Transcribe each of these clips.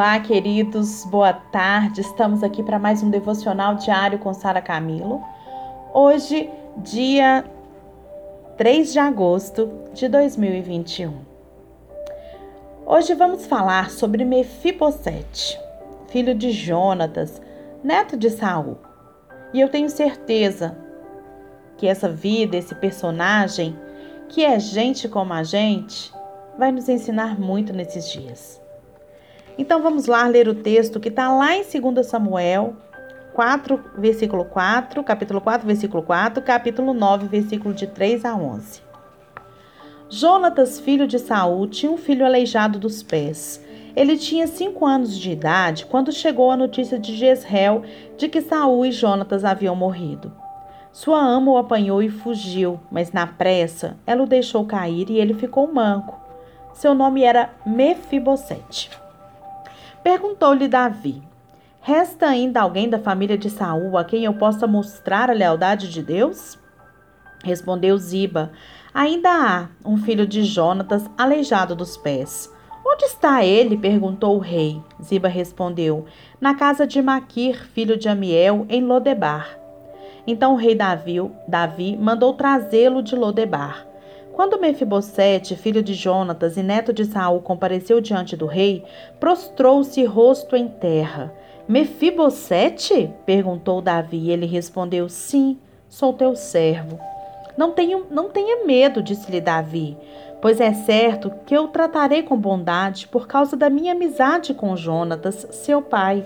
Olá, queridos, boa tarde. Estamos aqui para mais um devocional diário com Sara Camilo. Hoje, dia 3 de agosto de 2021. Hoje vamos falar sobre Mefibosete, filho de Jonatas, neto de Saul. E eu tenho certeza que essa vida, esse personagem, que é gente como a gente, vai nos ensinar muito nesses dias. Então vamos lá ler o texto que está lá em 2 Samuel 4, versículo 4, capítulo 4, versículo 4, capítulo 9, versículo de 3 a 11. Jonatas, filho de Saul, tinha um filho aleijado dos pés. Ele tinha cinco anos de idade quando chegou a notícia de Jezreel de que Saul e Jonatas haviam morrido. Sua ama o apanhou e fugiu, mas na pressa ela o deixou cair e ele ficou manco. Seu nome era Mefibosete. Perguntou-lhe Davi: Resta ainda alguém da família de Saul a quem eu possa mostrar a lealdade de Deus? Respondeu Ziba: Ainda há um filho de Jonatas aleijado dos pés. Onde está ele? perguntou o rei. Ziba respondeu: Na casa de Maquir, filho de Amiel, em Lodebar. Então o rei Davi, Davi mandou trazê-lo de Lodebar. Quando Mefibosete, filho de Jonatas e neto de Saul, compareceu diante do rei, prostrou-se rosto em terra. Mefibosete? perguntou Davi. Ele respondeu: Sim, sou teu servo. Não, tenho, não tenha medo, disse-lhe Davi, pois é certo que eu tratarei com bondade por causa da minha amizade com Jonatas, seu pai.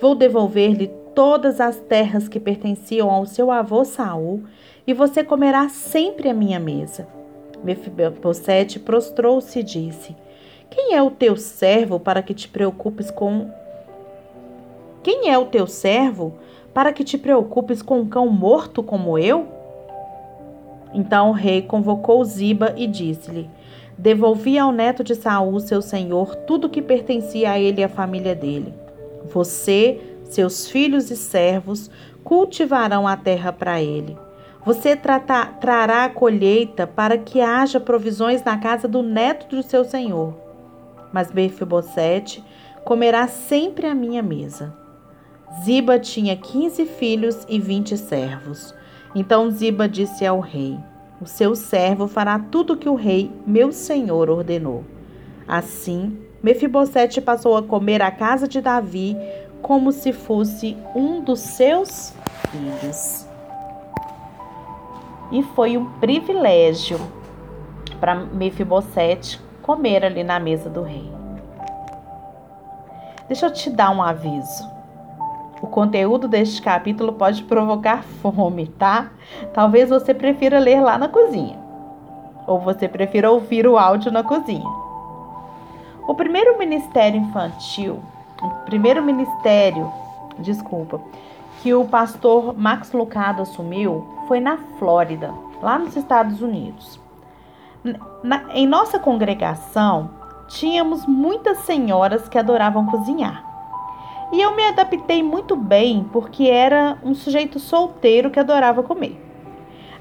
Vou devolver-lhe todas as terras que pertenciam ao seu avô Saul, e você comerá sempre à minha mesa. Mefibosete prostrou-se e disse: Quem é o teu servo para que te preocupes com Quem é o teu servo para que te preocupes com um cão morto como eu? Então o rei convocou Ziba e disse-lhe: Devolvi ao neto de Saul, seu senhor, tudo que pertencia a ele e à família dele. Você, seus filhos e servos cultivarão a terra para ele. Você trará a colheita para que haja provisões na casa do neto do seu senhor. Mas Mefibosete comerá sempre à minha mesa. Ziba tinha quinze filhos e vinte servos. Então Ziba disse ao rei: O seu servo fará tudo o que o rei, meu senhor, ordenou. Assim, Mefibosete passou a comer à casa de Davi como se fosse um dos seus filhos e foi um privilégio para Mefibosete comer ali na mesa do rei. Deixa eu te dar um aviso. O conteúdo deste capítulo pode provocar fome, tá? Talvez você prefira ler lá na cozinha, ou você prefira ouvir o áudio na cozinha. O primeiro ministério infantil, o primeiro ministério, desculpa, que o pastor Max Lucado assumiu foi na Flórida, lá nos Estados Unidos. Na, em nossa congregação, tínhamos muitas senhoras que adoravam cozinhar. E eu me adaptei muito bem porque era um sujeito solteiro que adorava comer.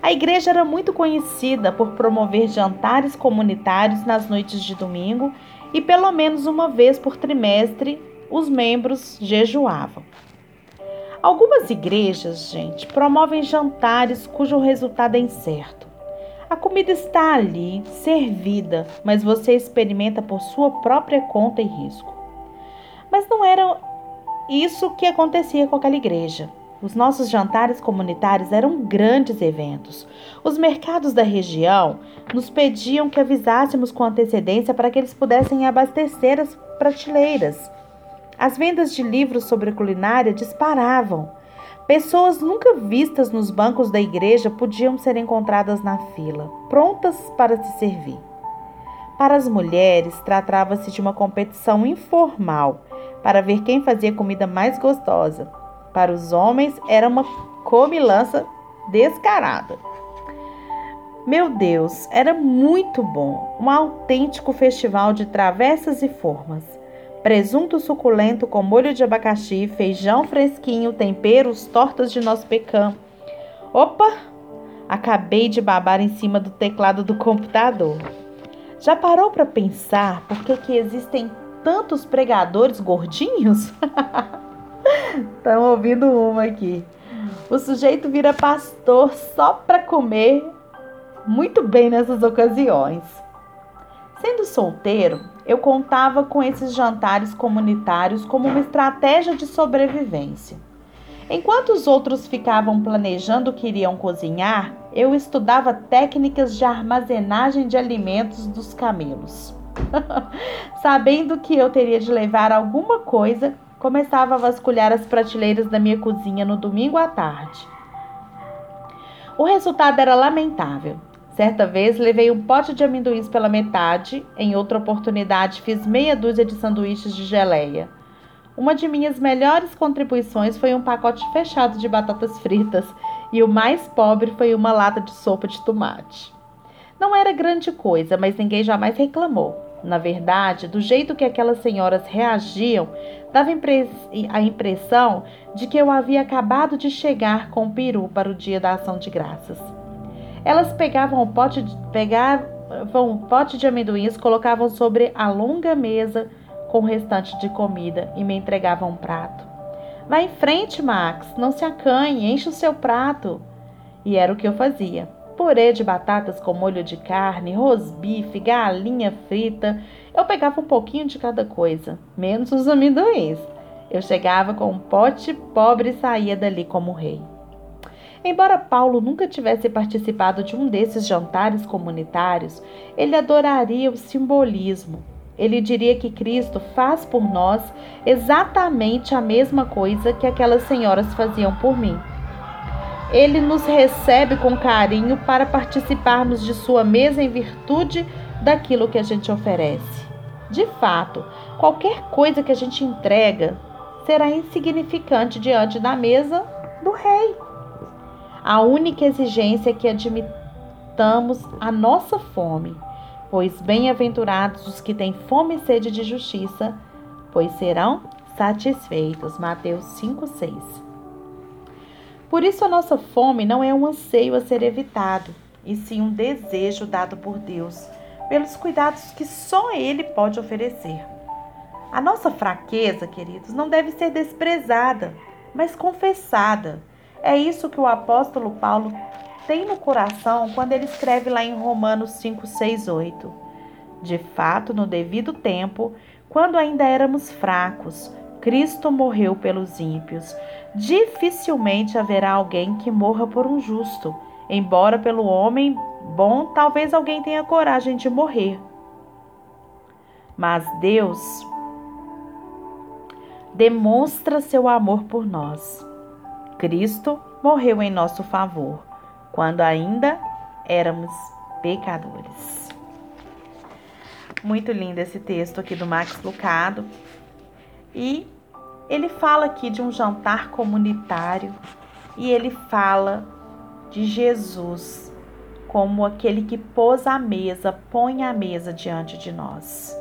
A igreja era muito conhecida por promover jantares comunitários nas noites de domingo e pelo menos uma vez por trimestre os membros jejuavam. Algumas igrejas, gente, promovem jantares cujo resultado é incerto. A comida está ali, servida, mas você experimenta por sua própria conta e risco. Mas não era isso que acontecia com aquela igreja. Os nossos jantares comunitários eram grandes eventos. Os mercados da região nos pediam que avisássemos com antecedência para que eles pudessem abastecer as prateleiras. As vendas de livros sobre culinária disparavam. Pessoas nunca vistas nos bancos da igreja podiam ser encontradas na fila, prontas para se servir. Para as mulheres, tratava-se de uma competição informal para ver quem fazia comida mais gostosa. Para os homens, era uma comilança descarada. Meu Deus, era muito bom, um autêntico festival de travessas e formas presunto suculento com molho de abacaxi, feijão fresquinho, temperos, tortas de nosso pecan. Opa! Acabei de babar em cima do teclado do computador. Já parou para pensar por que, que existem tantos pregadores gordinhos? Estão ouvindo uma aqui. O sujeito vira pastor só para comer muito bem nessas ocasiões. Sendo solteiro, eu contava com esses jantares comunitários como uma estratégia de sobrevivência. Enquanto os outros ficavam planejando o que iriam cozinhar, eu estudava técnicas de armazenagem de alimentos dos camelos. Sabendo que eu teria de levar alguma coisa, começava a vasculhar as prateleiras da minha cozinha no domingo à tarde. O resultado era lamentável. Certa vez levei um pote de amendoins pela metade, em outra oportunidade fiz meia dúzia de sanduíches de geleia. Uma de minhas melhores contribuições foi um pacote fechado de batatas fritas e o mais pobre foi uma lata de sopa de tomate. Não era grande coisa, mas ninguém jamais reclamou. Na verdade, do jeito que aquelas senhoras reagiam, dava a impressão de que eu havia acabado de chegar com o peru para o dia da ação de graças. Elas pegavam o pote de, pegavam um pote de amendoins, colocavam sobre a longa mesa com o restante de comida e me entregava um prato. Vá em frente, Max, não se acanhe, enche o seu prato. E era o que eu fazia. Purê de batatas com molho de carne, rosbife, galinha frita. Eu pegava um pouquinho de cada coisa, menos os amendoins. Eu chegava com um pote pobre e saía dali como rei. Embora Paulo nunca tivesse participado de um desses jantares comunitários, ele adoraria o simbolismo, ele diria que Cristo faz por nós exatamente a mesma coisa que aquelas senhoras faziam por mim. Ele nos recebe com carinho para participarmos de sua mesa em virtude daquilo que a gente oferece. De fato, qualquer coisa que a gente entrega será insignificante diante da mesa do rei. A única exigência é que admitamos a nossa fome Pois bem-aventurados os que têm fome e sede de justiça, pois serão satisfeitos. Mateus 5:6. Por isso a nossa fome não é um anseio a ser evitado, e sim um desejo dado por Deus, pelos cuidados que só ele pode oferecer. A nossa fraqueza, queridos, não deve ser desprezada, mas confessada. É isso que o apóstolo Paulo tem no coração quando ele escreve lá em Romanos 5, 6, 8. De fato, no devido tempo, quando ainda éramos fracos, Cristo morreu pelos ímpios. Dificilmente haverá alguém que morra por um justo, embora pelo homem bom talvez alguém tenha coragem de morrer. Mas Deus demonstra seu amor por nós. Cristo morreu em nosso favor quando ainda éramos pecadores. Muito lindo esse texto aqui do Max Lucado. E ele fala aqui de um jantar comunitário e ele fala de Jesus como aquele que pôs a mesa, põe a mesa diante de nós.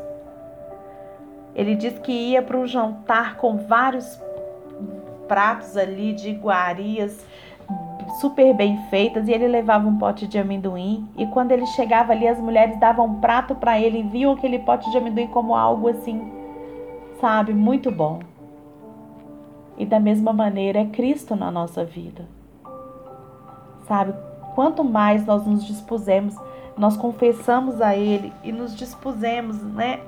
Ele diz que ia para um jantar com vários pratos ali de iguarias, super bem feitas e ele levava um pote de amendoim e quando ele chegava ali as mulheres davam um prato para ele e viam aquele pote de amendoim como algo assim, sabe, muito bom. E da mesma maneira é Cristo na nossa vida. Sabe, quanto mais nós nos dispusemos, nós confessamos a Ele e nos dispusemos, né,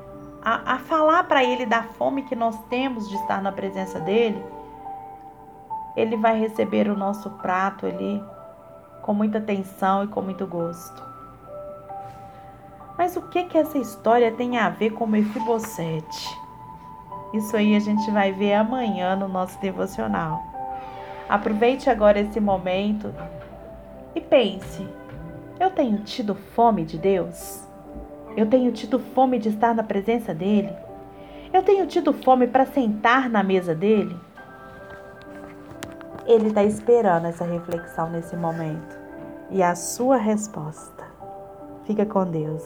a, a falar para Ele da fome que nós temos de estar na presença dele ele vai receber o nosso prato ali com muita atenção e com muito gosto. Mas o que que essa história tem a ver com Mefibosete? Isso aí a gente vai ver amanhã no nosso devocional. Aproveite agora esse momento e pense: eu tenho tido fome de Deus? Eu tenho tido fome de estar na presença dele? Eu tenho tido fome para sentar na mesa dele? Ele está esperando essa reflexão nesse momento e a sua resposta. Fica com Deus.